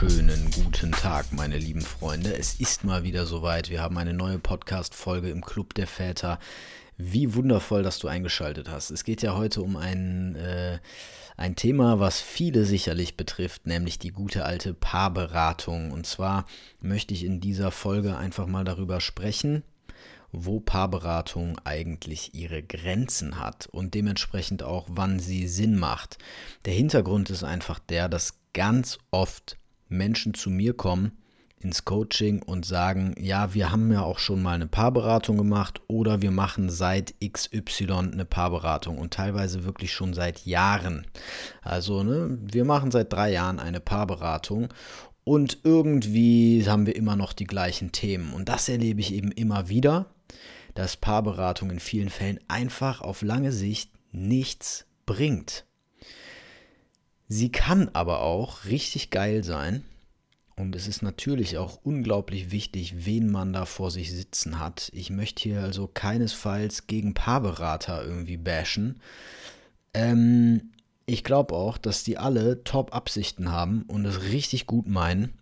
Wunderschönen guten Tag, meine lieben Freunde. Es ist mal wieder soweit. Wir haben eine neue Podcast-Folge im Club der Väter. Wie wundervoll, dass du eingeschaltet hast. Es geht ja heute um ein, äh, ein Thema, was viele sicherlich betrifft, nämlich die gute alte Paarberatung. Und zwar möchte ich in dieser Folge einfach mal darüber sprechen, wo Paarberatung eigentlich ihre Grenzen hat und dementsprechend auch, wann sie Sinn macht. Der Hintergrund ist einfach der, dass ganz oft Menschen zu mir kommen ins Coaching und sagen, ja, wir haben ja auch schon mal eine Paarberatung gemacht oder wir machen seit XY eine Paarberatung und teilweise wirklich schon seit Jahren. Also, ne, wir machen seit drei Jahren eine Paarberatung und irgendwie haben wir immer noch die gleichen Themen. Und das erlebe ich eben immer wieder, dass Paarberatung in vielen Fällen einfach auf lange Sicht nichts bringt. Sie kann aber auch richtig geil sein. Und es ist natürlich auch unglaublich wichtig, wen man da vor sich sitzen hat. Ich möchte hier also keinesfalls gegen Paarberater irgendwie bashen. Ähm, ich glaube auch, dass die alle Top-Absichten haben und es richtig gut meinen,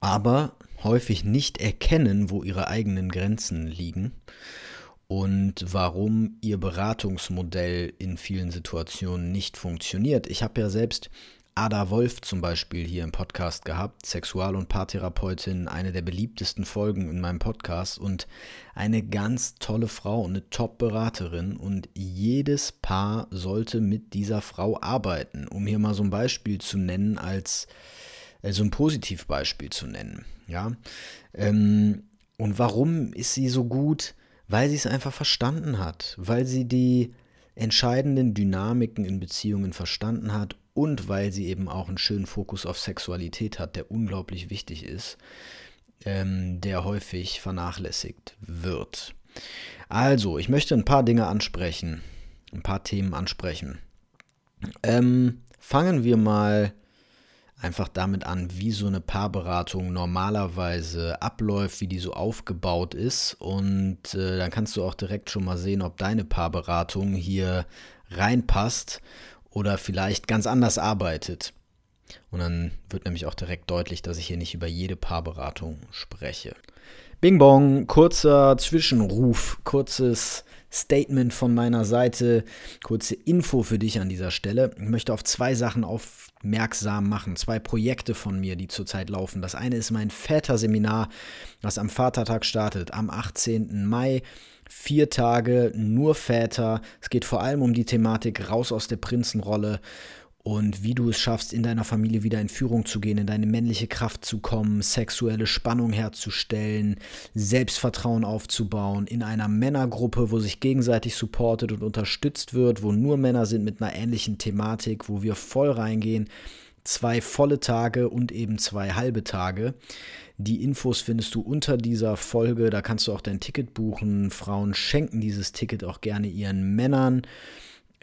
aber häufig nicht erkennen, wo ihre eigenen Grenzen liegen und warum ihr Beratungsmodell in vielen Situationen nicht funktioniert. Ich habe ja selbst Ada Wolf zum Beispiel hier im Podcast gehabt, Sexual- und Paartherapeutin, eine der beliebtesten Folgen in meinem Podcast und eine ganz tolle Frau und eine Top-Beraterin und jedes Paar sollte mit dieser Frau arbeiten, um hier mal so ein Beispiel zu nennen, als also ein Positivbeispiel zu nennen. Ja, ähm, und warum ist sie so gut? Weil sie es einfach verstanden hat, weil sie die entscheidenden Dynamiken in Beziehungen verstanden hat und weil sie eben auch einen schönen Fokus auf Sexualität hat, der unglaublich wichtig ist, ähm, der häufig vernachlässigt wird. Also, ich möchte ein paar Dinge ansprechen, ein paar Themen ansprechen. Ähm, fangen wir mal einfach damit an, wie so eine Paarberatung normalerweise abläuft, wie die so aufgebaut ist. Und äh, dann kannst du auch direkt schon mal sehen, ob deine Paarberatung hier reinpasst oder vielleicht ganz anders arbeitet. Und dann wird nämlich auch direkt deutlich, dass ich hier nicht über jede Paarberatung spreche. Bing Bong, kurzer Zwischenruf, kurzes Statement von meiner Seite, kurze Info für dich an dieser Stelle. Ich möchte auf zwei Sachen aufmerksam machen, zwei Projekte von mir, die zurzeit laufen. Das eine ist mein Väterseminar, das am Vatertag startet, am 18. Mai. Vier Tage, nur Väter. Es geht vor allem um die Thematik raus aus der Prinzenrolle und wie du es schaffst, in deiner Familie wieder in Führung zu gehen, in deine männliche Kraft zu kommen, sexuelle Spannung herzustellen, Selbstvertrauen aufzubauen, in einer Männergruppe, wo sich gegenseitig supportet und unterstützt wird, wo nur Männer sind mit einer ähnlichen Thematik, wo wir voll reingehen. Zwei volle Tage und eben zwei halbe Tage. Die Infos findest du unter dieser Folge. Da kannst du auch dein Ticket buchen. Frauen schenken dieses Ticket auch gerne ihren Männern.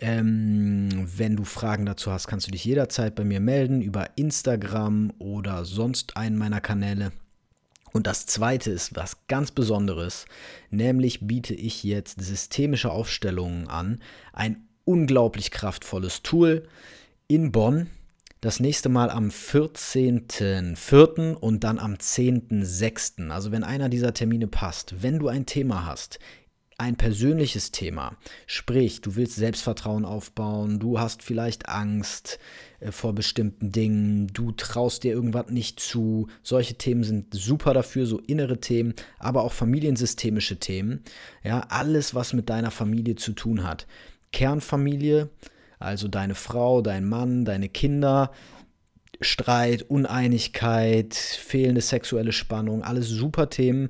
Ähm, wenn du Fragen dazu hast, kannst du dich jederzeit bei mir melden über Instagram oder sonst einen meiner Kanäle. Und das zweite ist was ganz Besonderes, nämlich biete ich jetzt systemische Aufstellungen an. Ein unglaublich kraftvolles Tool in Bonn. Das nächste Mal am 14.04. und dann am 10.06. Also wenn einer dieser Termine passt, wenn du ein Thema hast, ein persönliches Thema. Sprich, du willst Selbstvertrauen aufbauen, du hast vielleicht Angst äh, vor bestimmten Dingen, du traust dir irgendwas nicht zu. Solche Themen sind super dafür, so innere Themen, aber auch familiensystemische Themen. Ja, alles, was mit deiner Familie zu tun hat. Kernfamilie, also deine Frau, dein Mann, deine Kinder. Streit, Uneinigkeit, fehlende sexuelle Spannung, alles super Themen,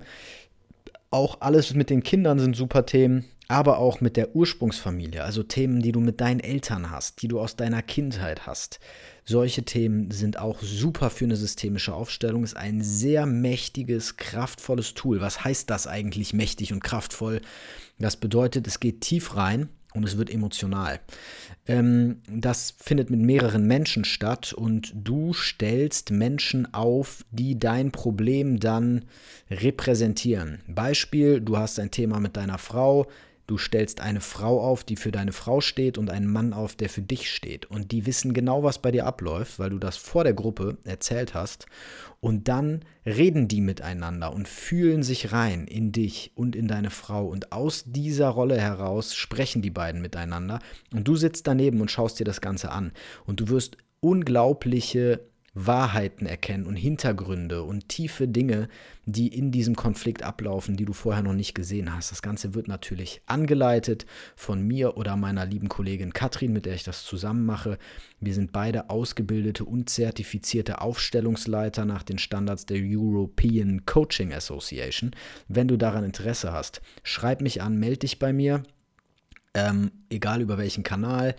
auch alles mit den Kindern sind super Themen. aber auch mit der Ursprungsfamilie, also Themen, die du mit deinen Eltern hast, die du aus deiner Kindheit hast. Solche Themen sind auch super für eine systemische Aufstellung, ist ein sehr mächtiges, kraftvolles Tool. Was heißt das eigentlich mächtig und kraftvoll? Das bedeutet, es geht tief rein und es wird emotional. Ähm, das findet mit mehreren Menschen statt und du stellst Menschen auf, die dein Problem dann repräsentieren. Beispiel, du hast ein Thema mit deiner Frau, Du stellst eine Frau auf, die für deine Frau steht und einen Mann auf, der für dich steht. Und die wissen genau, was bei dir abläuft, weil du das vor der Gruppe erzählt hast. Und dann reden die miteinander und fühlen sich rein in dich und in deine Frau. Und aus dieser Rolle heraus sprechen die beiden miteinander. Und du sitzt daneben und schaust dir das Ganze an. Und du wirst unglaubliche Wahrheiten erkennen und Hintergründe und tiefe Dinge, die in diesem Konflikt ablaufen, die du vorher noch nicht gesehen hast. Das Ganze wird natürlich angeleitet von mir oder meiner lieben Kollegin Katrin, mit der ich das zusammen mache. Wir sind beide ausgebildete und zertifizierte Aufstellungsleiter nach den Standards der European Coaching Association. Wenn du daran Interesse hast, schreib mich an, melde dich bei mir, ähm, egal über welchen Kanal,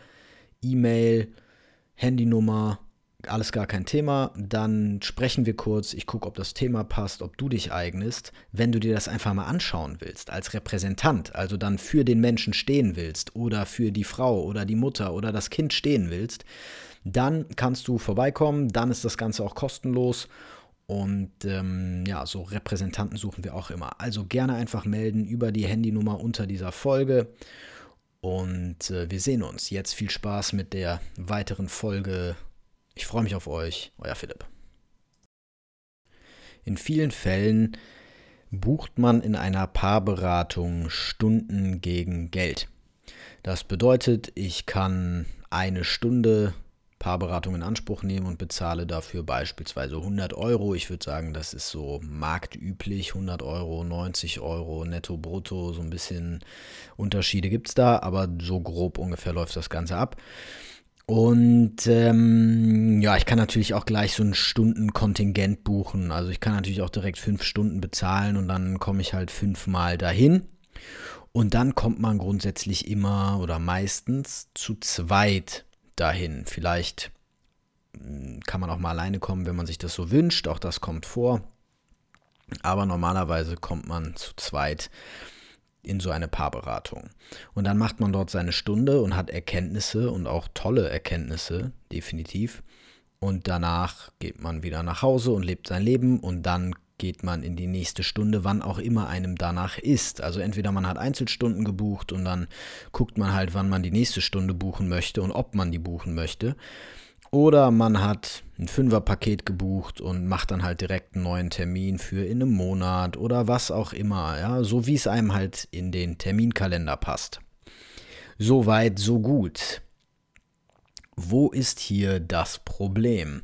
E-Mail, Handynummer, alles gar kein Thema. Dann sprechen wir kurz. Ich gucke, ob das Thema passt, ob du dich eignest. Wenn du dir das einfach mal anschauen willst, als Repräsentant, also dann für den Menschen stehen willst oder für die Frau oder die Mutter oder das Kind stehen willst, dann kannst du vorbeikommen. Dann ist das Ganze auch kostenlos. Und ähm, ja, so Repräsentanten suchen wir auch immer. Also gerne einfach melden über die Handynummer unter dieser Folge. Und äh, wir sehen uns. Jetzt viel Spaß mit der weiteren Folge ich freue mich auf euch, euer Philipp. In vielen Fällen bucht man in einer Paarberatung Stunden gegen Geld. Das bedeutet, ich kann eine Stunde Paarberatung in Anspruch nehmen und bezahle dafür beispielsweise 100 Euro. Ich würde sagen, das ist so marktüblich, 100 Euro, 90 Euro netto, brutto, so ein bisschen Unterschiede gibt es da, aber so grob ungefähr läuft das Ganze ab. Und ähm, ja, ich kann natürlich auch gleich so ein Stundenkontingent buchen. Also ich kann natürlich auch direkt fünf Stunden bezahlen und dann komme ich halt fünfmal dahin. Und dann kommt man grundsätzlich immer oder meistens zu zweit dahin. Vielleicht hm, kann man auch mal alleine kommen, wenn man sich das so wünscht. Auch das kommt vor. Aber normalerweise kommt man zu zweit in so eine Paarberatung. Und dann macht man dort seine Stunde und hat Erkenntnisse und auch tolle Erkenntnisse, definitiv. Und danach geht man wieder nach Hause und lebt sein Leben und dann geht man in die nächste Stunde, wann auch immer einem danach ist. Also entweder man hat Einzelstunden gebucht und dann guckt man halt, wann man die nächste Stunde buchen möchte und ob man die buchen möchte. Oder man hat ein Fünferpaket gebucht und macht dann halt direkt einen neuen Termin für in einem Monat oder was auch immer, ja, so wie es einem halt in den Terminkalender passt. So weit, so gut. Wo ist hier das Problem?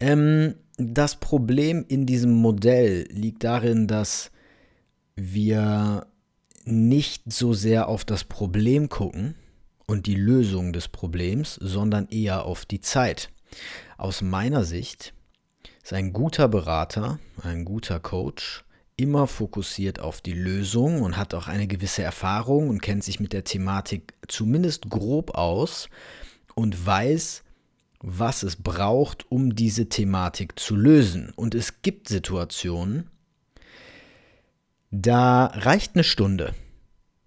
Ähm, das Problem in diesem Modell liegt darin, dass wir nicht so sehr auf das Problem gucken, und die Lösung des Problems, sondern eher auf die Zeit. Aus meiner Sicht ist ein guter Berater, ein guter Coach immer fokussiert auf die Lösung und hat auch eine gewisse Erfahrung und kennt sich mit der Thematik zumindest grob aus und weiß, was es braucht, um diese Thematik zu lösen. Und es gibt Situationen, da reicht eine Stunde.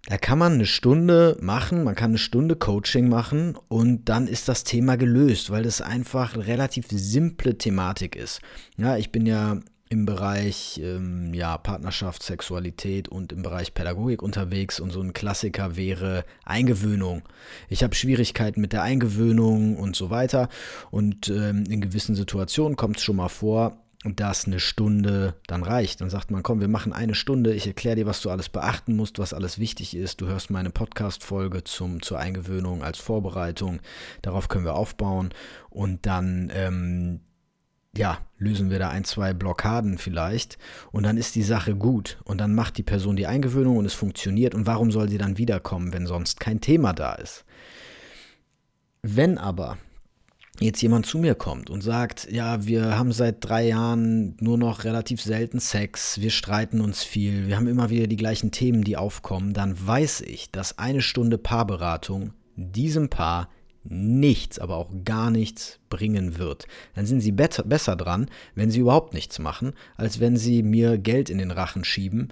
Da kann man eine Stunde machen, man kann eine Stunde Coaching machen und dann ist das Thema gelöst, weil das einfach eine relativ simple Thematik ist. Ja, ich bin ja im Bereich ähm, ja, Partnerschaft, Sexualität und im Bereich Pädagogik unterwegs und so ein Klassiker wäre Eingewöhnung. Ich habe Schwierigkeiten mit der Eingewöhnung und so weiter und ähm, in gewissen Situationen kommt es schon mal vor, dass eine Stunde dann reicht. Dann sagt man, komm, wir machen eine Stunde, ich erkläre dir, was du alles beachten musst, was alles wichtig ist. Du hörst meine Podcast-Folge zur Eingewöhnung als Vorbereitung. Darauf können wir aufbauen. Und dann, ähm, ja, lösen wir da ein, zwei Blockaden vielleicht. Und dann ist die Sache gut. Und dann macht die Person die Eingewöhnung und es funktioniert. Und warum soll sie dann wiederkommen, wenn sonst kein Thema da ist? Wenn aber jetzt jemand zu mir kommt und sagt, ja, wir haben seit drei Jahren nur noch relativ selten Sex, wir streiten uns viel, wir haben immer wieder die gleichen Themen, die aufkommen, dann weiß ich, dass eine Stunde Paarberatung diesem Paar nichts, aber auch gar nichts bringen wird. Dann sind sie besser dran, wenn sie überhaupt nichts machen, als wenn sie mir Geld in den Rachen schieben,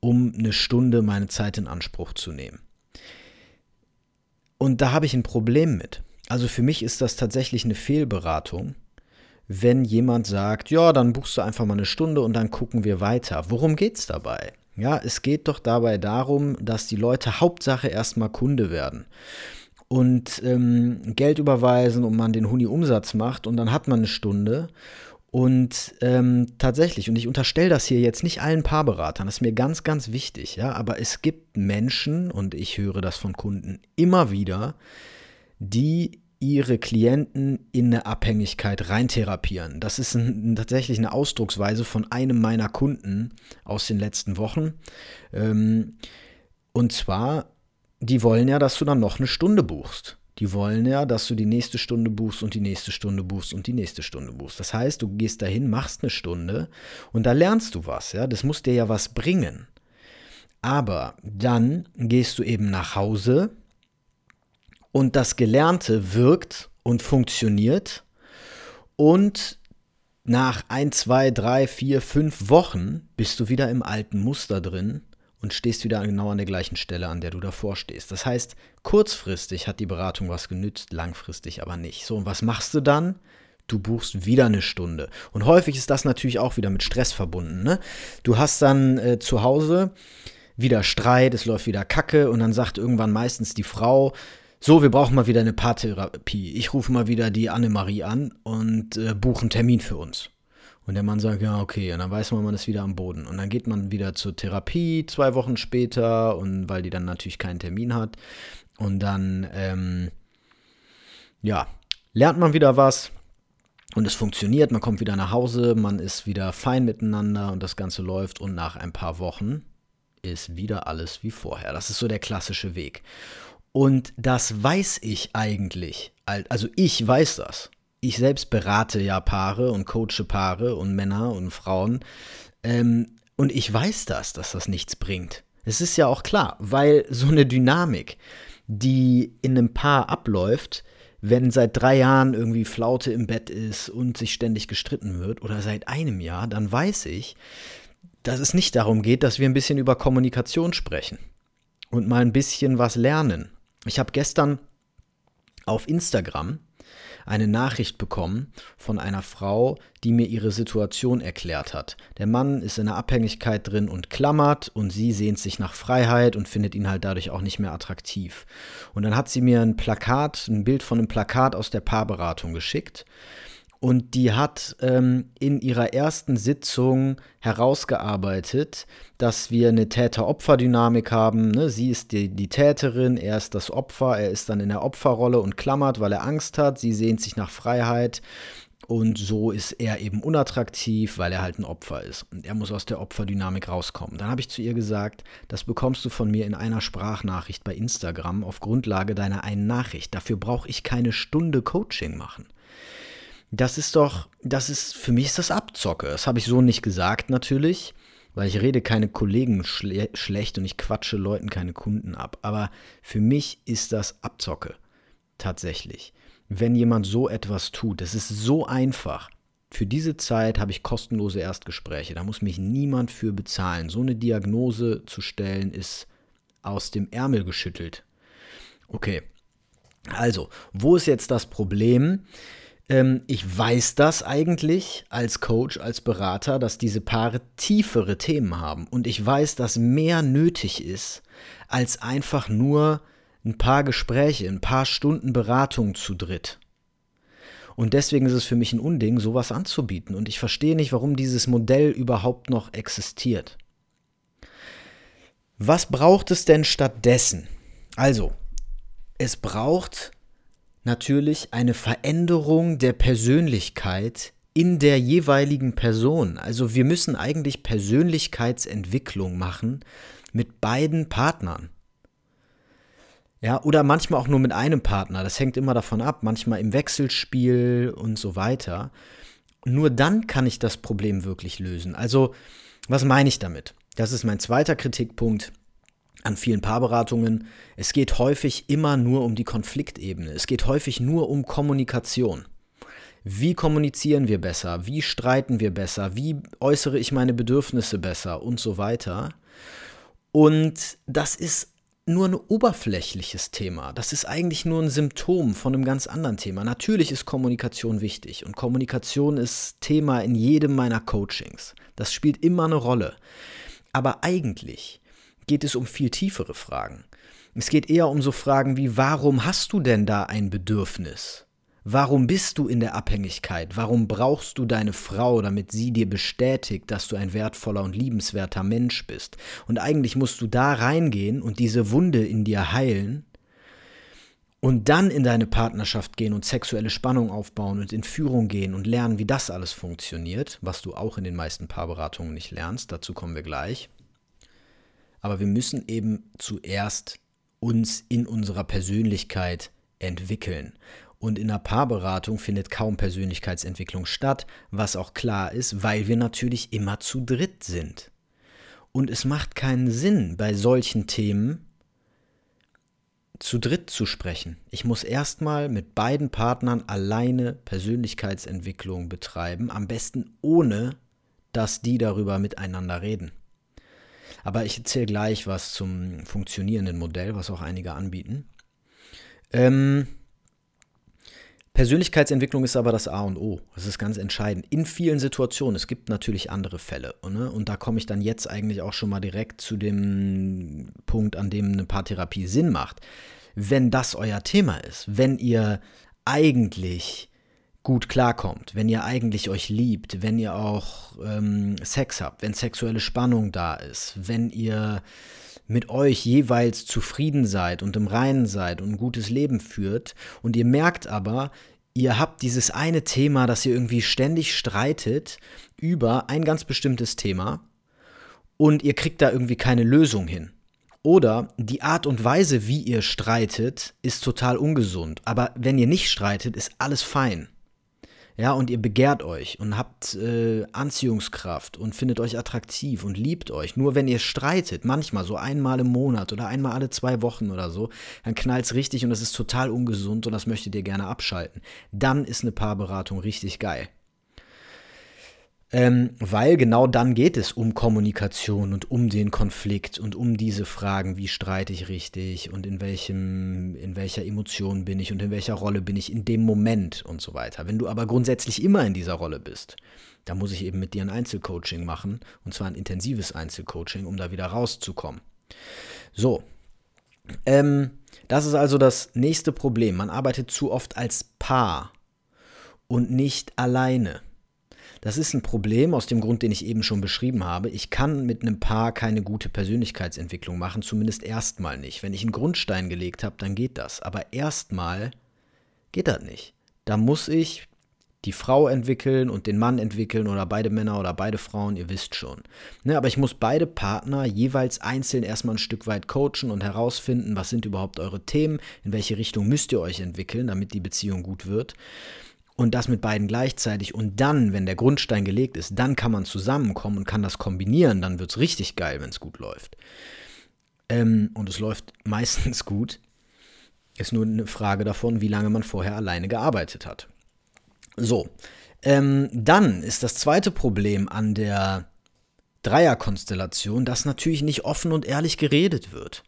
um eine Stunde meine Zeit in Anspruch zu nehmen. Und da habe ich ein Problem mit. Also für mich ist das tatsächlich eine Fehlberatung, wenn jemand sagt, ja, dann buchst du einfach mal eine Stunde und dann gucken wir weiter. Worum geht es dabei? Ja, es geht doch dabei darum, dass die Leute Hauptsache erstmal Kunde werden und ähm, Geld überweisen und man den Huni Umsatz macht und dann hat man eine Stunde. Und ähm, tatsächlich, und ich unterstelle das hier jetzt nicht allen Paarberatern, das ist mir ganz, ganz wichtig, ja, aber es gibt Menschen, und ich höre das von Kunden immer wieder, die ihre Klienten in eine Abhängigkeit reintherapieren. Das ist ein, tatsächlich eine Ausdrucksweise von einem meiner Kunden aus den letzten Wochen. Ähm, und zwar die wollen ja, dass du dann noch eine Stunde buchst. Die wollen ja, dass du die nächste Stunde buchst und die nächste Stunde buchst und die nächste Stunde buchst. Das heißt, du gehst dahin, machst eine Stunde und da lernst du was, ja. Das muss dir ja was bringen. Aber dann gehst du eben nach Hause und das Gelernte wirkt und funktioniert und nach ein, zwei, drei, vier, fünf Wochen bist du wieder im alten Muster drin und stehst wieder genau an der gleichen Stelle, an der du davor stehst. Das heißt, kurzfristig hat die Beratung was genützt, langfristig aber nicht. So, und was machst du dann? Du buchst wieder eine Stunde. Und häufig ist das natürlich auch wieder mit Stress verbunden. Ne? Du hast dann äh, zu Hause wieder Streit, es läuft wieder Kacke und dann sagt irgendwann meistens die Frau, so, wir brauchen mal wieder eine Paartherapie. Ich rufe mal wieder die Annemarie an und äh, buche einen Termin für uns. Und der Mann sagt, ja, okay, und dann weiß man, man ist wieder am Boden. Und dann geht man wieder zur Therapie zwei Wochen später, und weil die dann natürlich keinen Termin hat. Und dann, ähm, ja, lernt man wieder was und es funktioniert, man kommt wieder nach Hause, man ist wieder fein miteinander und das Ganze läuft und nach ein paar Wochen ist wieder alles wie vorher. Das ist so der klassische Weg. Und das weiß ich eigentlich. Also ich weiß das ich selbst berate ja Paare und coache Paare und Männer und Frauen. Ähm, und ich weiß das, dass das nichts bringt. Es ist ja auch klar, weil so eine Dynamik, die in einem Paar abläuft, wenn seit drei Jahren irgendwie Flaute im Bett ist und sich ständig gestritten wird oder seit einem Jahr, dann weiß ich, dass es nicht darum geht, dass wir ein bisschen über Kommunikation sprechen und mal ein bisschen was lernen. Ich habe gestern auf Instagram eine Nachricht bekommen von einer Frau, die mir ihre Situation erklärt hat. Der Mann ist in einer Abhängigkeit drin und klammert und sie sehnt sich nach Freiheit und findet ihn halt dadurch auch nicht mehr attraktiv. Und dann hat sie mir ein Plakat, ein Bild von einem Plakat aus der Paarberatung geschickt und die hat ähm, in ihrer ersten Sitzung herausgearbeitet, dass wir eine Täter-Opfer-Dynamik haben. Ne? Sie ist die, die Täterin, er ist das Opfer, er ist dann in der Opferrolle und klammert, weil er Angst hat. Sie sehnt sich nach Freiheit. Und so ist er eben unattraktiv, weil er halt ein Opfer ist. Und er muss aus der Opferdynamik rauskommen. Dann habe ich zu ihr gesagt, das bekommst du von mir in einer Sprachnachricht bei Instagram auf Grundlage deiner einen Nachricht. Dafür brauche ich keine Stunde Coaching machen. Das ist doch, das ist, für mich ist das Abzocke. Das habe ich so nicht gesagt natürlich, weil ich rede keine Kollegen schle schlecht und ich quatsche Leuten keine Kunden ab. Aber für mich ist das Abzocke. Tatsächlich. Wenn jemand so etwas tut, das ist so einfach. Für diese Zeit habe ich kostenlose Erstgespräche. Da muss mich niemand für bezahlen. So eine Diagnose zu stellen, ist aus dem Ärmel geschüttelt. Okay. Also, wo ist jetzt das Problem? Ähm, ich weiß das eigentlich als Coach, als Berater, dass diese Paare tiefere Themen haben. Und ich weiß, dass mehr nötig ist, als einfach nur ein paar Gespräche, ein paar Stunden Beratung zu dritt. Und deswegen ist es für mich ein Unding, sowas anzubieten. Und ich verstehe nicht, warum dieses Modell überhaupt noch existiert. Was braucht es denn stattdessen? Also, es braucht natürlich eine Veränderung der Persönlichkeit in der jeweiligen Person. Also wir müssen eigentlich Persönlichkeitsentwicklung machen mit beiden Partnern. Ja, oder manchmal auch nur mit einem Partner. Das hängt immer davon ab. Manchmal im Wechselspiel und so weiter. Nur dann kann ich das Problem wirklich lösen. Also, was meine ich damit? Das ist mein zweiter Kritikpunkt an vielen Paarberatungen. Es geht häufig immer nur um die Konfliktebene. Es geht häufig nur um Kommunikation. Wie kommunizieren wir besser? Wie streiten wir besser? Wie äußere ich meine Bedürfnisse besser? Und so weiter. Und das ist nur ein oberflächliches Thema. Das ist eigentlich nur ein Symptom von einem ganz anderen Thema. Natürlich ist Kommunikation wichtig und Kommunikation ist Thema in jedem meiner Coachings. Das spielt immer eine Rolle. Aber eigentlich geht es um viel tiefere Fragen. Es geht eher um so Fragen wie, warum hast du denn da ein Bedürfnis? Warum bist du in der Abhängigkeit? Warum brauchst du deine Frau, damit sie dir bestätigt, dass du ein wertvoller und liebenswerter Mensch bist? Und eigentlich musst du da reingehen und diese Wunde in dir heilen und dann in deine Partnerschaft gehen und sexuelle Spannung aufbauen und in Führung gehen und lernen, wie das alles funktioniert, was du auch in den meisten Paarberatungen nicht lernst. Dazu kommen wir gleich. Aber wir müssen eben zuerst uns in unserer Persönlichkeit entwickeln. Und in der Paarberatung findet kaum Persönlichkeitsentwicklung statt, was auch klar ist, weil wir natürlich immer zu dritt sind. Und es macht keinen Sinn, bei solchen Themen zu dritt zu sprechen. Ich muss erstmal mit beiden Partnern alleine Persönlichkeitsentwicklung betreiben, am besten ohne, dass die darüber miteinander reden. Aber ich erzähle gleich was zum funktionierenden Modell, was auch einige anbieten. Ähm, Persönlichkeitsentwicklung ist aber das A und O. Das ist ganz entscheidend. In vielen Situationen. Es gibt natürlich andere Fälle. Ne? Und da komme ich dann jetzt eigentlich auch schon mal direkt zu dem Punkt, an dem eine Paartherapie Sinn macht. Wenn das euer Thema ist, wenn ihr eigentlich gut klarkommt, wenn ihr eigentlich euch liebt, wenn ihr auch ähm, Sex habt, wenn sexuelle Spannung da ist, wenn ihr mit euch jeweils zufrieden seid und im Reinen seid und ein gutes Leben führt und ihr merkt aber, ihr habt dieses eine Thema, dass ihr irgendwie ständig streitet über ein ganz bestimmtes Thema und ihr kriegt da irgendwie keine Lösung hin. Oder die Art und Weise, wie ihr streitet, ist total ungesund. Aber wenn ihr nicht streitet, ist alles fein. Ja, und ihr begehrt euch und habt äh, Anziehungskraft und findet euch attraktiv und liebt euch. Nur wenn ihr streitet, manchmal so einmal im Monat oder einmal alle zwei Wochen oder so, dann knallt es richtig und es ist total ungesund und das möchtet ihr gerne abschalten. Dann ist eine Paarberatung richtig geil. Ähm, weil genau dann geht es um Kommunikation und um den Konflikt und um diese Fragen, wie streite ich richtig und in welchem, in welcher Emotion bin ich und in welcher Rolle bin ich in dem Moment und so weiter. Wenn du aber grundsätzlich immer in dieser Rolle bist, dann muss ich eben mit dir ein Einzelcoaching machen und zwar ein intensives Einzelcoaching, um da wieder rauszukommen. So, ähm, das ist also das nächste Problem. Man arbeitet zu oft als Paar und nicht alleine. Das ist ein Problem aus dem Grund, den ich eben schon beschrieben habe. Ich kann mit einem Paar keine gute Persönlichkeitsentwicklung machen, zumindest erstmal nicht. Wenn ich einen Grundstein gelegt habe, dann geht das. Aber erstmal geht das nicht. Da muss ich die Frau entwickeln und den Mann entwickeln oder beide Männer oder beide Frauen, ihr wisst schon. Ne, aber ich muss beide Partner jeweils einzeln erstmal ein Stück weit coachen und herausfinden, was sind überhaupt eure Themen, in welche Richtung müsst ihr euch entwickeln, damit die Beziehung gut wird und das mit beiden gleichzeitig und dann, wenn der Grundstein gelegt ist, dann kann man zusammenkommen und kann das kombinieren, dann wird es richtig geil, wenn es gut läuft. Ähm, und es läuft meistens gut. Ist nur eine Frage davon, wie lange man vorher alleine gearbeitet hat. So, ähm, dann ist das zweite Problem an der Dreierkonstellation, dass natürlich nicht offen und ehrlich geredet wird.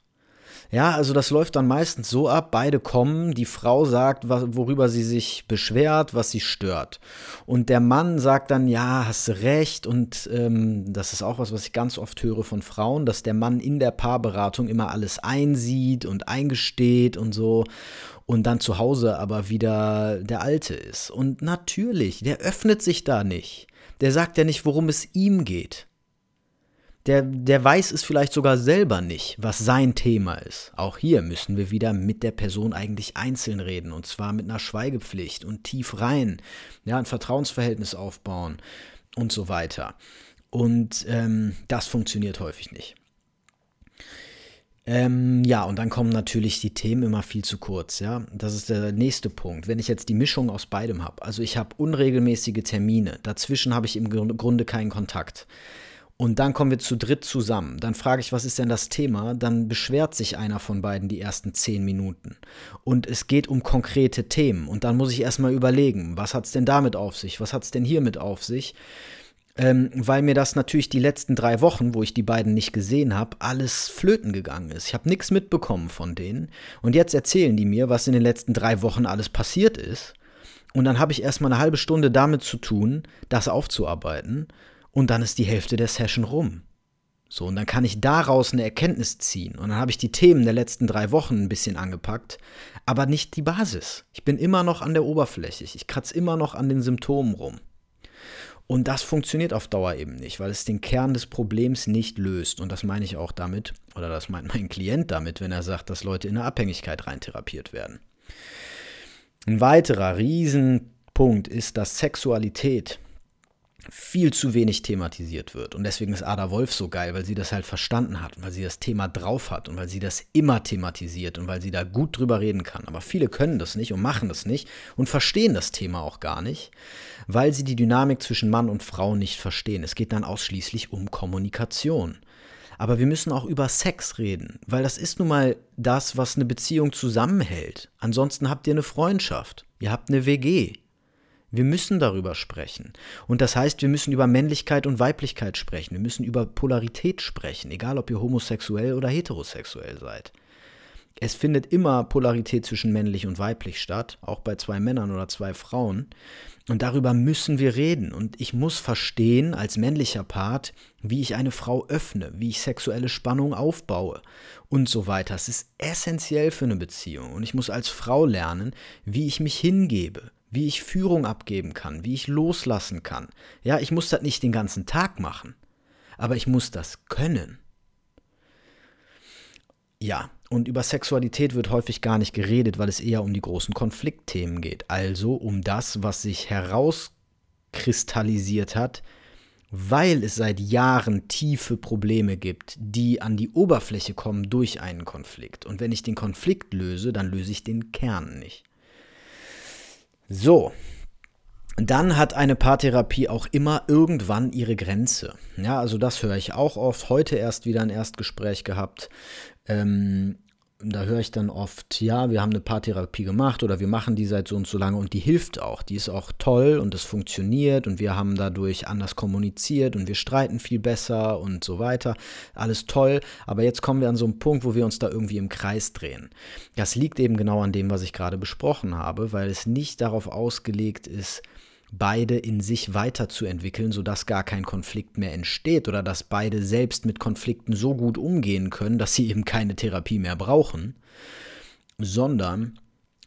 Ja, also das läuft dann meistens so ab, beide kommen, die Frau sagt, worüber sie sich beschwert, was sie stört. Und der Mann sagt dann, ja, hast du recht. Und ähm, das ist auch was, was ich ganz oft höre von Frauen, dass der Mann in der Paarberatung immer alles einsieht und eingesteht und so. Und dann zu Hause aber wieder der Alte ist. Und natürlich, der öffnet sich da nicht. Der sagt ja nicht, worum es ihm geht der, der weiß es vielleicht sogar selber nicht, was sein Thema ist. Auch hier müssen wir wieder mit der Person eigentlich einzeln reden und zwar mit einer Schweigepflicht und tief rein, ja, ein Vertrauensverhältnis aufbauen und so weiter. Und ähm, das funktioniert häufig nicht. Ähm, ja, und dann kommen natürlich die Themen immer viel zu kurz, ja. Das ist der nächste Punkt. Wenn ich jetzt die Mischung aus beidem habe, also ich habe unregelmäßige Termine, dazwischen habe ich im Grunde keinen Kontakt. Und dann kommen wir zu dritt zusammen. Dann frage ich, was ist denn das Thema? Dann beschwert sich einer von beiden die ersten zehn Minuten. Und es geht um konkrete Themen. Und dann muss ich erstmal überlegen, was hat es denn damit auf sich? Was hat es denn hiermit auf sich? ähm, weil mir das natürlich die letzten drei Wochen, wo ich die beiden nicht gesehen habe, alles flöten gegangen ist. Ich habe nichts mitbekommen von denen. Und jetzt erzählen die mir, was in den letzten drei Wochen alles passiert ist. Und dann habe ich erstmal eine halbe Stunde damit zu tun, das aufzuarbeiten. Und dann ist die Hälfte der Session rum. So, und dann kann ich daraus eine Erkenntnis ziehen. Und dann habe ich die Themen der letzten drei Wochen ein bisschen angepackt, aber nicht die Basis. Ich bin immer noch an der Oberfläche. Ich kratze immer noch an den Symptomen rum. Und das funktioniert auf Dauer eben nicht, weil es den Kern des Problems nicht löst. Und das meine ich auch damit, oder das meint mein Klient damit, wenn er sagt, dass Leute in eine Abhängigkeit reintherapiert werden. Ein weiterer Riesenpunkt ist, dass Sexualität viel zu wenig thematisiert wird. Und deswegen ist Ada Wolf so geil, weil sie das halt verstanden hat, weil sie das Thema drauf hat und weil sie das immer thematisiert und weil sie da gut drüber reden kann. Aber viele können das nicht und machen das nicht und verstehen das Thema auch gar nicht, weil sie die Dynamik zwischen Mann und Frau nicht verstehen. Es geht dann ausschließlich um Kommunikation. Aber wir müssen auch über Sex reden, weil das ist nun mal das, was eine Beziehung zusammenhält. Ansonsten habt ihr eine Freundschaft, ihr habt eine WG, wir müssen darüber sprechen. Und das heißt, wir müssen über Männlichkeit und Weiblichkeit sprechen. Wir müssen über Polarität sprechen, egal ob ihr homosexuell oder heterosexuell seid. Es findet immer Polarität zwischen männlich und weiblich statt, auch bei zwei Männern oder zwei Frauen. Und darüber müssen wir reden. Und ich muss verstehen, als männlicher Part, wie ich eine Frau öffne, wie ich sexuelle Spannung aufbaue und so weiter. Es ist essentiell für eine Beziehung. Und ich muss als Frau lernen, wie ich mich hingebe, wie ich Führung abgeben kann, wie ich loslassen kann. Ja, ich muss das nicht den ganzen Tag machen, aber ich muss das können. Ja, und über Sexualität wird häufig gar nicht geredet, weil es eher um die großen Konfliktthemen geht. Also um das, was sich herauskristallisiert hat, weil es seit Jahren tiefe Probleme gibt, die an die Oberfläche kommen durch einen Konflikt. Und wenn ich den Konflikt löse, dann löse ich den Kern nicht. So, dann hat eine Paartherapie auch immer irgendwann ihre Grenze. Ja, also das höre ich auch oft. Heute erst wieder ein Erstgespräch gehabt. Ähm, da höre ich dann oft, ja, wir haben eine Paartherapie gemacht oder wir machen die seit so und so lange und die hilft auch. Die ist auch toll und es funktioniert und wir haben dadurch anders kommuniziert und wir streiten viel besser und so weiter. Alles toll, aber jetzt kommen wir an so einen Punkt, wo wir uns da irgendwie im Kreis drehen. Das liegt eben genau an dem, was ich gerade besprochen habe, weil es nicht darauf ausgelegt ist, beide in sich weiterzuentwickeln, sodass gar kein Konflikt mehr entsteht oder dass beide selbst mit Konflikten so gut umgehen können, dass sie eben keine Therapie mehr brauchen, sondern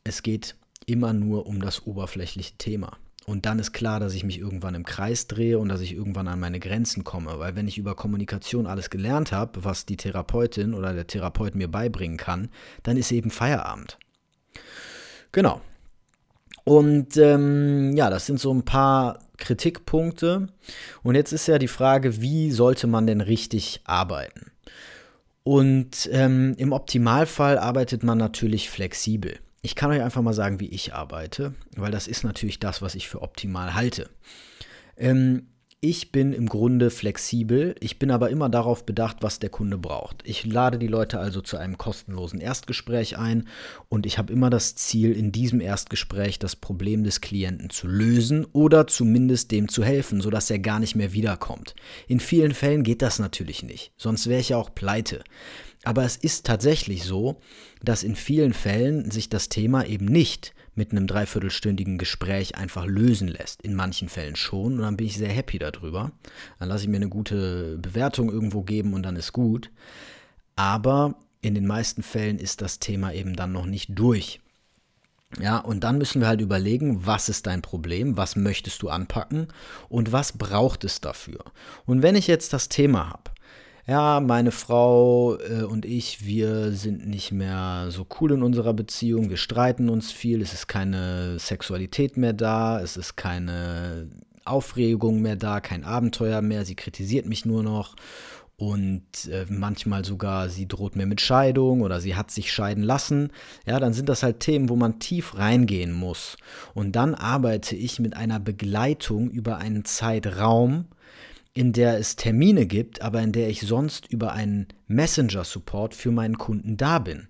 es geht immer nur um das oberflächliche Thema. Und dann ist klar, dass ich mich irgendwann im Kreis drehe und dass ich irgendwann an meine Grenzen komme. Weil wenn ich über Kommunikation alles gelernt habe, was die Therapeutin oder der Therapeut mir beibringen kann, dann ist eben Feierabend. Genau. Und ähm, ja, das sind so ein paar Kritikpunkte. Und jetzt ist ja die Frage, wie sollte man denn richtig arbeiten? Und ähm, im Optimalfall arbeitet man natürlich flexibel. Ich kann euch einfach mal sagen, wie ich arbeite, weil das ist natürlich das, was ich für optimal halte. Ähm, ich bin im Grunde flexibel, ich bin aber immer darauf bedacht, was der Kunde braucht. Ich lade die Leute also zu einem kostenlosen Erstgespräch ein und ich habe immer das Ziel, in diesem Erstgespräch das Problem des Klienten zu lösen oder zumindest dem zu helfen, sodass er gar nicht mehr wiederkommt. In vielen Fällen geht das natürlich nicht, sonst wäre ich ja auch pleite. Aber es ist tatsächlich so, dass in vielen Fällen sich das Thema eben nicht mit einem dreiviertelstündigen Gespräch einfach lösen lässt. In manchen Fällen schon und dann bin ich sehr happy darüber. Dann lasse ich mir eine gute Bewertung irgendwo geben und dann ist gut. Aber in den meisten Fällen ist das Thema eben dann noch nicht durch. Ja, und dann müssen wir halt überlegen, was ist dein Problem, was möchtest du anpacken und was braucht es dafür. Und wenn ich jetzt das Thema habe, ja, meine Frau äh, und ich, wir sind nicht mehr so cool in unserer Beziehung, wir streiten uns viel, es ist keine Sexualität mehr da, es ist keine Aufregung mehr da, kein Abenteuer mehr, sie kritisiert mich nur noch. Und äh, manchmal sogar sie droht mir mit Scheidung oder sie hat sich scheiden lassen, ja, dann sind das halt Themen, wo man tief reingehen muss. Und dann arbeite ich mit einer Begleitung über einen Zeitraum, in der es Termine gibt, aber in der ich sonst über einen Messenger-Support für meinen Kunden da bin.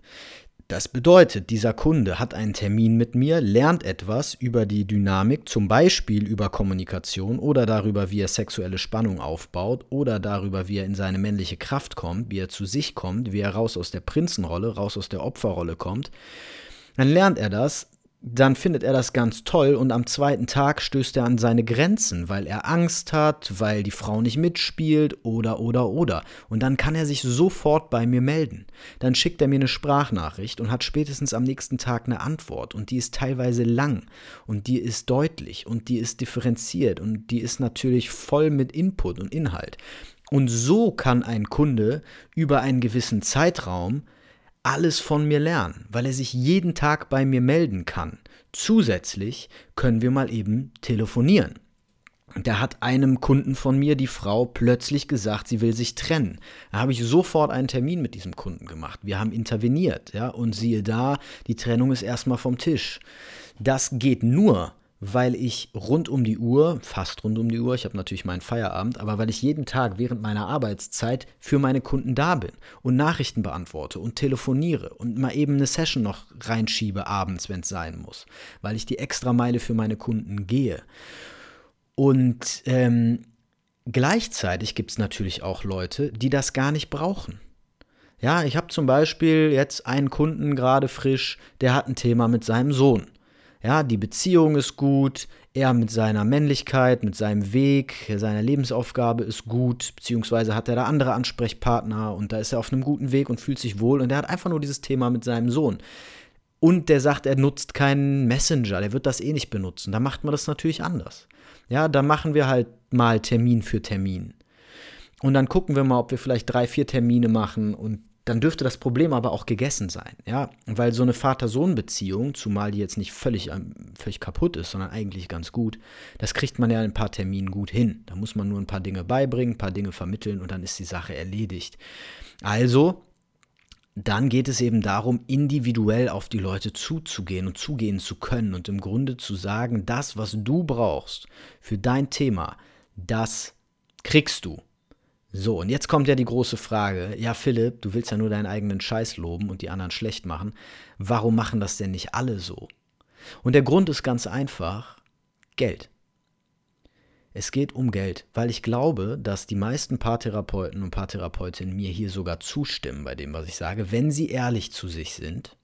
Das bedeutet, dieser Kunde hat einen Termin mit mir, lernt etwas über die Dynamik, zum Beispiel über Kommunikation oder darüber, wie er sexuelle Spannung aufbaut oder darüber, wie er in seine männliche Kraft kommt, wie er zu sich kommt, wie er raus aus der Prinzenrolle, raus aus der Opferrolle kommt. Dann lernt er das, dann findet er das ganz toll und am zweiten Tag stößt er an seine Grenzen, weil er Angst hat, weil die Frau nicht mitspielt oder oder oder. Und dann kann er sich sofort bei mir melden. Dann schickt er mir eine Sprachnachricht und hat spätestens am nächsten Tag eine Antwort und die ist teilweise lang und die ist deutlich und die ist differenziert und die ist natürlich voll mit Input und Inhalt. Und so kann ein Kunde über einen gewissen Zeitraum alles von mir lernen, weil er sich jeden Tag bei mir melden kann. Zusätzlich können wir mal eben telefonieren. Da hat einem Kunden von mir die Frau plötzlich gesagt, sie will sich trennen. Da habe ich sofort einen Termin mit diesem Kunden gemacht. Wir haben interveniert, ja, und siehe da, die Trennung ist erstmal vom Tisch. Das geht nur, weil ich rund um die Uhr, fast rund um die Uhr, ich habe natürlich meinen Feierabend, aber weil ich jeden Tag während meiner Arbeitszeit für meine Kunden da bin und Nachrichten beantworte und telefoniere und mal eben eine Session noch reinschiebe abends, wenn es sein muss, weil ich die extra Meile für meine Kunden gehe. Und ähm, gleichzeitig gibt es natürlich auch Leute, die das gar nicht brauchen. Ja, ich habe zum Beispiel jetzt einen Kunden gerade frisch, der hat ein Thema mit seinem Sohn. Ja, die Beziehung ist gut, er mit seiner Männlichkeit, mit seinem Weg, seiner Lebensaufgabe ist gut, beziehungsweise hat er da andere Ansprechpartner und da ist er auf einem guten Weg und fühlt sich wohl und er hat einfach nur dieses Thema mit seinem Sohn. Und der sagt, er nutzt keinen Messenger, der wird das eh nicht benutzen. Da macht man das natürlich anders. Ja, da machen wir halt mal Termin für Termin. Und dann gucken wir mal, ob wir vielleicht drei, vier Termine machen und dann dürfte das Problem aber auch gegessen sein, ja, weil so eine Vater-Sohn-Beziehung, zumal die jetzt nicht völlig, ähm, völlig kaputt ist, sondern eigentlich ganz gut, das kriegt man ja in ein paar Terminen gut hin. Da muss man nur ein paar Dinge beibringen, ein paar Dinge vermitteln und dann ist die Sache erledigt. Also, dann geht es eben darum, individuell auf die Leute zuzugehen und zugehen zu können und im Grunde zu sagen, das, was du brauchst für dein Thema, das kriegst du. So, und jetzt kommt ja die große Frage. Ja, Philipp, du willst ja nur deinen eigenen Scheiß loben und die anderen schlecht machen. Warum machen das denn nicht alle so? Und der Grund ist ganz einfach: Geld. Es geht um Geld, weil ich glaube, dass die meisten Paartherapeuten und Paartherapeutinnen mir hier sogar zustimmen bei dem, was ich sage, wenn sie ehrlich zu sich sind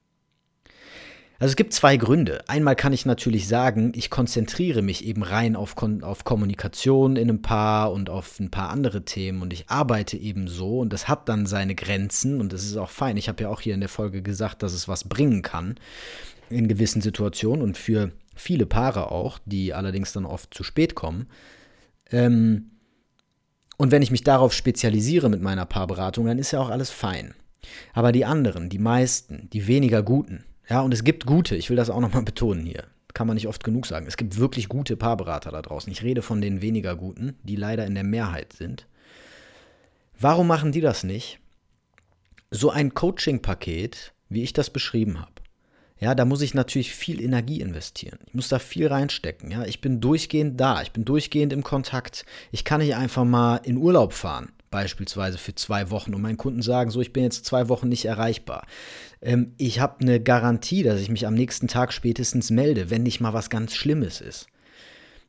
also es gibt zwei Gründe. Einmal kann ich natürlich sagen, ich konzentriere mich eben rein auf, Kon auf Kommunikation in einem Paar und auf ein paar andere Themen und ich arbeite eben so und das hat dann seine Grenzen und das ist auch fein. Ich habe ja auch hier in der Folge gesagt, dass es was bringen kann in gewissen Situationen und für viele Paare auch, die allerdings dann oft zu spät kommen. Ähm, und wenn ich mich darauf spezialisiere mit meiner Paarberatung, dann ist ja auch alles fein. Aber die anderen, die meisten, die weniger guten, ja, und es gibt gute, ich will das auch nochmal betonen hier. Kann man nicht oft genug sagen. Es gibt wirklich gute Paarberater da draußen. Ich rede von den weniger guten, die leider in der Mehrheit sind. Warum machen die das nicht? So ein Coaching-Paket, wie ich das beschrieben habe, ja, da muss ich natürlich viel Energie investieren. Ich muss da viel reinstecken. Ja, ich bin durchgehend da. Ich bin durchgehend im Kontakt. Ich kann nicht einfach mal in Urlaub fahren beispielsweise für zwei Wochen und meinen Kunden sagen, so, ich bin jetzt zwei Wochen nicht erreichbar. Ähm, ich habe eine Garantie, dass ich mich am nächsten Tag spätestens melde, wenn nicht mal was ganz Schlimmes ist,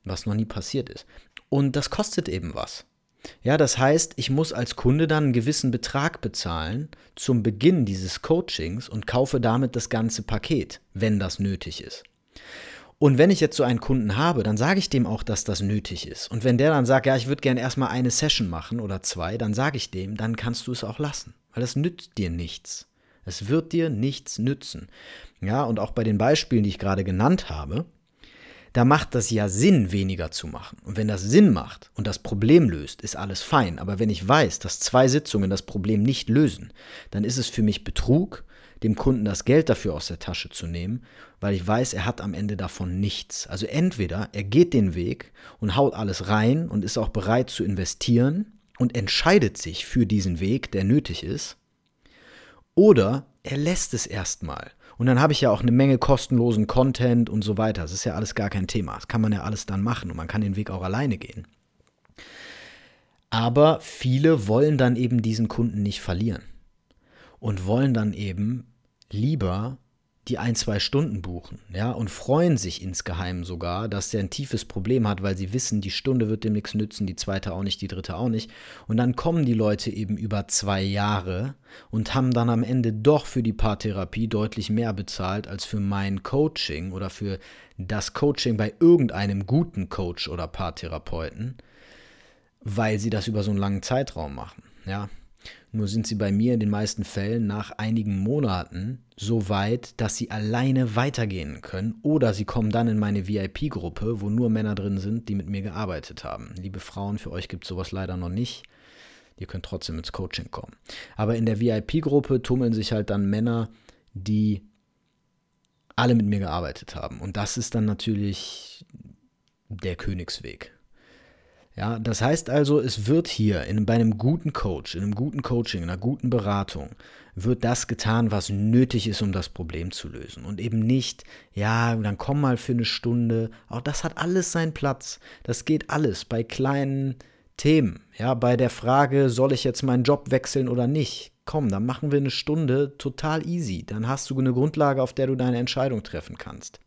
was noch nie passiert ist. Und das kostet eben was. Ja, das heißt, ich muss als Kunde dann einen gewissen Betrag bezahlen zum Beginn dieses Coachings und kaufe damit das ganze Paket, wenn das nötig ist. Und wenn ich jetzt so einen Kunden habe, dann sage ich dem auch, dass das nötig ist. Und wenn der dann sagt, ja, ich würde gerne erstmal eine Session machen oder zwei, dann sage ich dem, dann kannst du es auch lassen, weil das nützt dir nichts. Es wird dir nichts nützen. Ja, und auch bei den Beispielen, die ich gerade genannt habe, da macht das ja Sinn, weniger zu machen. Und wenn das Sinn macht und das Problem löst, ist alles fein. Aber wenn ich weiß, dass zwei Sitzungen das Problem nicht lösen, dann ist es für mich Betrug dem Kunden das Geld dafür aus der Tasche zu nehmen, weil ich weiß, er hat am Ende davon nichts. Also entweder er geht den Weg und haut alles rein und ist auch bereit zu investieren und entscheidet sich für diesen Weg, der nötig ist, oder er lässt es erstmal. Und dann habe ich ja auch eine Menge kostenlosen Content und so weiter. Das ist ja alles gar kein Thema. Das kann man ja alles dann machen und man kann den Weg auch alleine gehen. Aber viele wollen dann eben diesen Kunden nicht verlieren und wollen dann eben lieber die ein, zwei Stunden buchen, ja, und freuen sich insgeheim sogar, dass der ein tiefes Problem hat, weil sie wissen, die Stunde wird dem nichts nützen, die zweite auch nicht, die dritte auch nicht. Und dann kommen die Leute eben über zwei Jahre und haben dann am Ende doch für die Paartherapie deutlich mehr bezahlt als für mein Coaching oder für das Coaching bei irgendeinem guten Coach oder Paartherapeuten, weil sie das über so einen langen Zeitraum machen, ja. Nur sind sie bei mir in den meisten Fällen nach einigen Monaten so weit, dass sie alleine weitergehen können oder sie kommen dann in meine VIP-Gruppe, wo nur Männer drin sind, die mit mir gearbeitet haben. Liebe Frauen, für euch gibt es sowas leider noch nicht. Ihr könnt trotzdem ins Coaching kommen. Aber in der VIP-Gruppe tummeln sich halt dann Männer, die alle mit mir gearbeitet haben. Und das ist dann natürlich der Königsweg. Ja, das heißt also, es wird hier in, bei einem guten Coach, in einem guten Coaching, in einer guten Beratung, wird das getan, was nötig ist, um das Problem zu lösen. Und eben nicht, ja, dann komm mal für eine Stunde. Auch das hat alles seinen Platz. Das geht alles bei kleinen Themen. Ja, bei der Frage, soll ich jetzt meinen Job wechseln oder nicht? Komm, dann machen wir eine Stunde total easy. Dann hast du eine Grundlage, auf der du deine Entscheidung treffen kannst.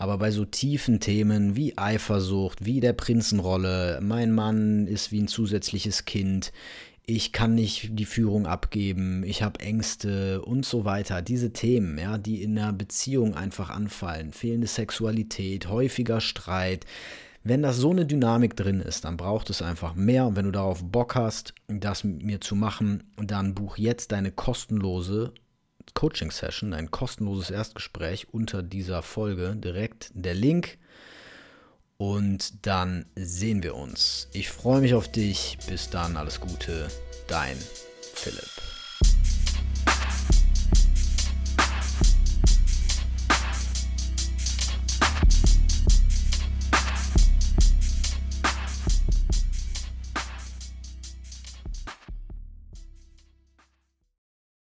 Aber bei so tiefen Themen wie Eifersucht, wie der Prinzenrolle, mein Mann ist wie ein zusätzliches Kind, ich kann nicht die Führung abgeben, ich habe Ängste und so weiter. Diese Themen, ja, die in einer Beziehung einfach anfallen, fehlende Sexualität, häufiger Streit. Wenn das so eine Dynamik drin ist, dann braucht es einfach mehr. Und wenn du darauf Bock hast, das mit mir zu machen, dann buch jetzt deine kostenlose Coaching-Session, ein kostenloses Erstgespräch unter dieser Folge direkt der Link. Und dann sehen wir uns. Ich freue mich auf dich. Bis dann, alles Gute. Dein Philipp.